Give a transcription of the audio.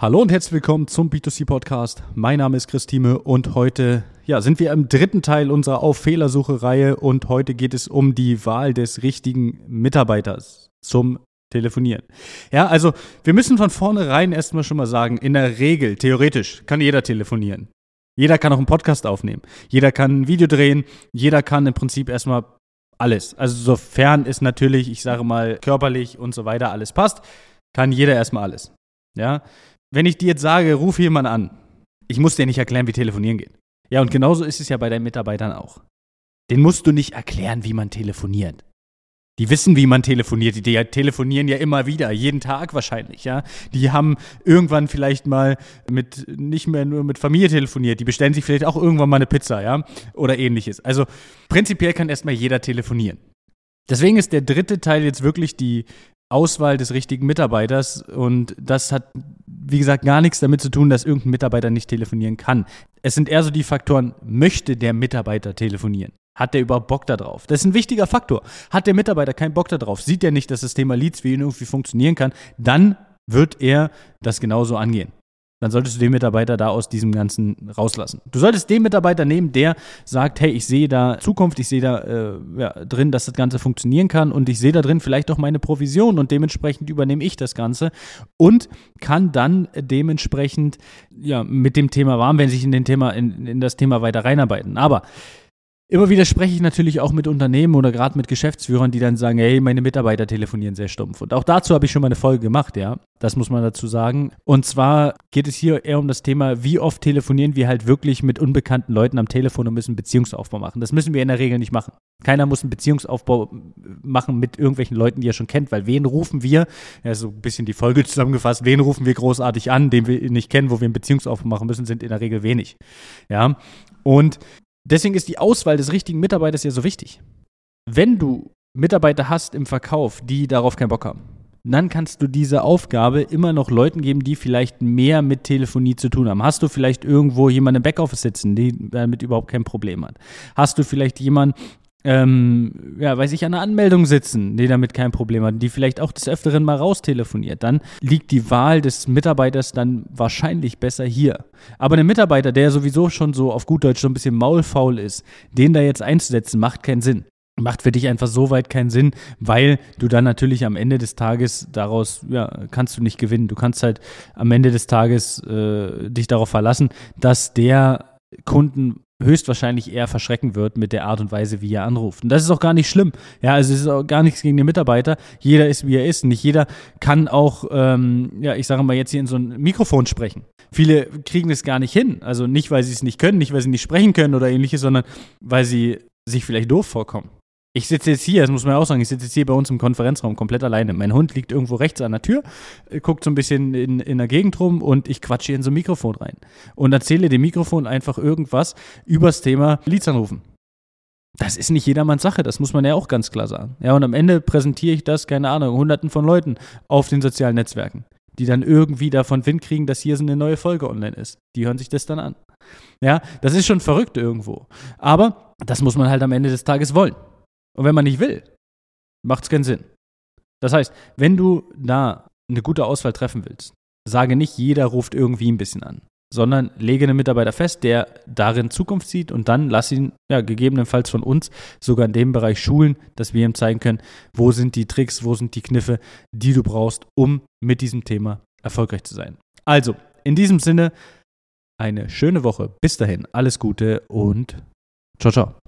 Hallo und herzlich willkommen zum B2C Podcast. Mein Name ist Christine und heute ja, sind wir im dritten Teil unserer Auf Fehlersuche Reihe und heute geht es um die Wahl des richtigen Mitarbeiters zum Telefonieren. Ja, also wir müssen von vornherein erstmal schon mal sagen, in der Regel, theoretisch, kann jeder telefonieren. Jeder kann auch einen Podcast aufnehmen. Jeder kann ein Video drehen. Jeder kann im Prinzip erstmal alles. Also sofern es natürlich, ich sage mal, körperlich und so weiter alles passt, kann jeder erstmal alles. Ja, wenn ich dir jetzt sage, ruf jemanden an, ich muss dir nicht erklären, wie telefonieren geht. Ja, und genauso ist es ja bei deinen Mitarbeitern auch. Den musst du nicht erklären, wie man telefoniert. Die wissen, wie man telefoniert. Die telefonieren ja immer wieder, jeden Tag wahrscheinlich, ja. Die haben irgendwann vielleicht mal mit, nicht mehr nur mit Familie telefoniert. Die bestellen sich vielleicht auch irgendwann mal eine Pizza, ja. Oder ähnliches. Also prinzipiell kann erstmal jeder telefonieren. Deswegen ist der dritte Teil jetzt wirklich die Auswahl des richtigen Mitarbeiters und das hat, wie gesagt, gar nichts damit zu tun, dass irgendein Mitarbeiter nicht telefonieren kann. Es sind eher so die Faktoren, möchte der Mitarbeiter telefonieren? Hat der überhaupt Bock darauf? Das ist ein wichtiger Faktor. Hat der Mitarbeiter keinen Bock darauf? Sieht er nicht, dass das Thema Leads für ihn irgendwie funktionieren kann? Dann wird er das genauso angehen dann solltest du den Mitarbeiter da aus diesem Ganzen rauslassen. Du solltest den Mitarbeiter nehmen, der sagt, hey, ich sehe da Zukunft, ich sehe da äh, ja, drin, dass das Ganze funktionieren kann und ich sehe da drin vielleicht auch meine Provision und dementsprechend übernehme ich das Ganze und kann dann dementsprechend ja, mit dem Thema warm, wenn sich in, den Thema, in, in das Thema weiter reinarbeiten. Aber Immer wieder spreche ich natürlich auch mit Unternehmen oder gerade mit Geschäftsführern, die dann sagen, hey, meine Mitarbeiter telefonieren sehr stumpf. Und auch dazu habe ich schon mal eine Folge gemacht, ja. Das muss man dazu sagen. Und zwar geht es hier eher um das Thema, wie oft telefonieren wir halt wirklich mit unbekannten Leuten am Telefon und müssen Beziehungsaufbau machen. Das müssen wir in der Regel nicht machen. Keiner muss einen Beziehungsaufbau machen mit irgendwelchen Leuten, die er schon kennt, weil wen rufen wir, ja, so ein bisschen die Folge zusammengefasst, wen rufen wir großartig an, den wir nicht kennen, wo wir einen Beziehungsaufbau machen müssen, sind in der Regel wenig. Ja. Und Deswegen ist die Auswahl des richtigen Mitarbeiters ja so wichtig. Wenn du Mitarbeiter hast im Verkauf, die darauf keinen Bock haben, dann kannst du diese Aufgabe immer noch Leuten geben, die vielleicht mehr mit Telefonie zu tun haben. Hast du vielleicht irgendwo jemanden im Backoffice sitzen, der damit überhaupt kein Problem hat? Hast du vielleicht jemanden, ähm, ja, weiß ich, an der Anmeldung sitzen, die damit kein Problem hat, die vielleicht auch des Öfteren mal raustelefoniert, dann liegt die Wahl des Mitarbeiters dann wahrscheinlich besser hier. Aber ein Mitarbeiter, der sowieso schon so auf gut Deutsch so ein bisschen maulfaul ist, den da jetzt einzusetzen, macht keinen Sinn. Macht für dich einfach so weit keinen Sinn, weil du dann natürlich am Ende des Tages daraus, ja, kannst du nicht gewinnen. Du kannst halt am Ende des Tages äh, dich darauf verlassen, dass der Kunden höchstwahrscheinlich eher verschrecken wird mit der Art und Weise, wie er anruft. Und das ist auch gar nicht schlimm. Ja, also es ist auch gar nichts gegen den Mitarbeiter. Jeder ist, wie er ist. Nicht jeder kann auch, ähm, ja, ich sage mal, jetzt hier in so ein Mikrofon sprechen. Viele kriegen es gar nicht hin. Also nicht, weil sie es nicht können, nicht, weil sie nicht sprechen können oder ähnliches, sondern weil sie sich vielleicht doof vorkommen. Ich sitze jetzt hier, das muss man auch sagen, ich sitze jetzt hier bei uns im Konferenzraum komplett alleine. Mein Hund liegt irgendwo rechts an der Tür, äh, guckt so ein bisschen in, in der Gegend rum und ich quatsche in so ein Mikrofon rein und erzähle dem Mikrofon einfach irgendwas übers Thema Leads. Das ist nicht jedermanns Sache, das muss man ja auch ganz klar sagen. Ja, und am Ende präsentiere ich das, keine Ahnung, hunderten von Leuten auf den sozialen Netzwerken, die dann irgendwie davon Wind kriegen, dass hier so eine neue Folge online ist. Die hören sich das dann an. Ja, das ist schon verrückt irgendwo. Aber das muss man halt am Ende des Tages wollen. Und wenn man nicht will, macht es keinen Sinn. Das heißt, wenn du da eine gute Auswahl treffen willst, sage nicht, jeder ruft irgendwie ein bisschen an, sondern lege einen Mitarbeiter fest, der darin Zukunft sieht und dann lass ihn ja, gegebenenfalls von uns sogar in dem Bereich schulen, dass wir ihm zeigen können, wo sind die Tricks, wo sind die Kniffe, die du brauchst, um mit diesem Thema erfolgreich zu sein. Also, in diesem Sinne, eine schöne Woche. Bis dahin, alles Gute und ciao, ciao.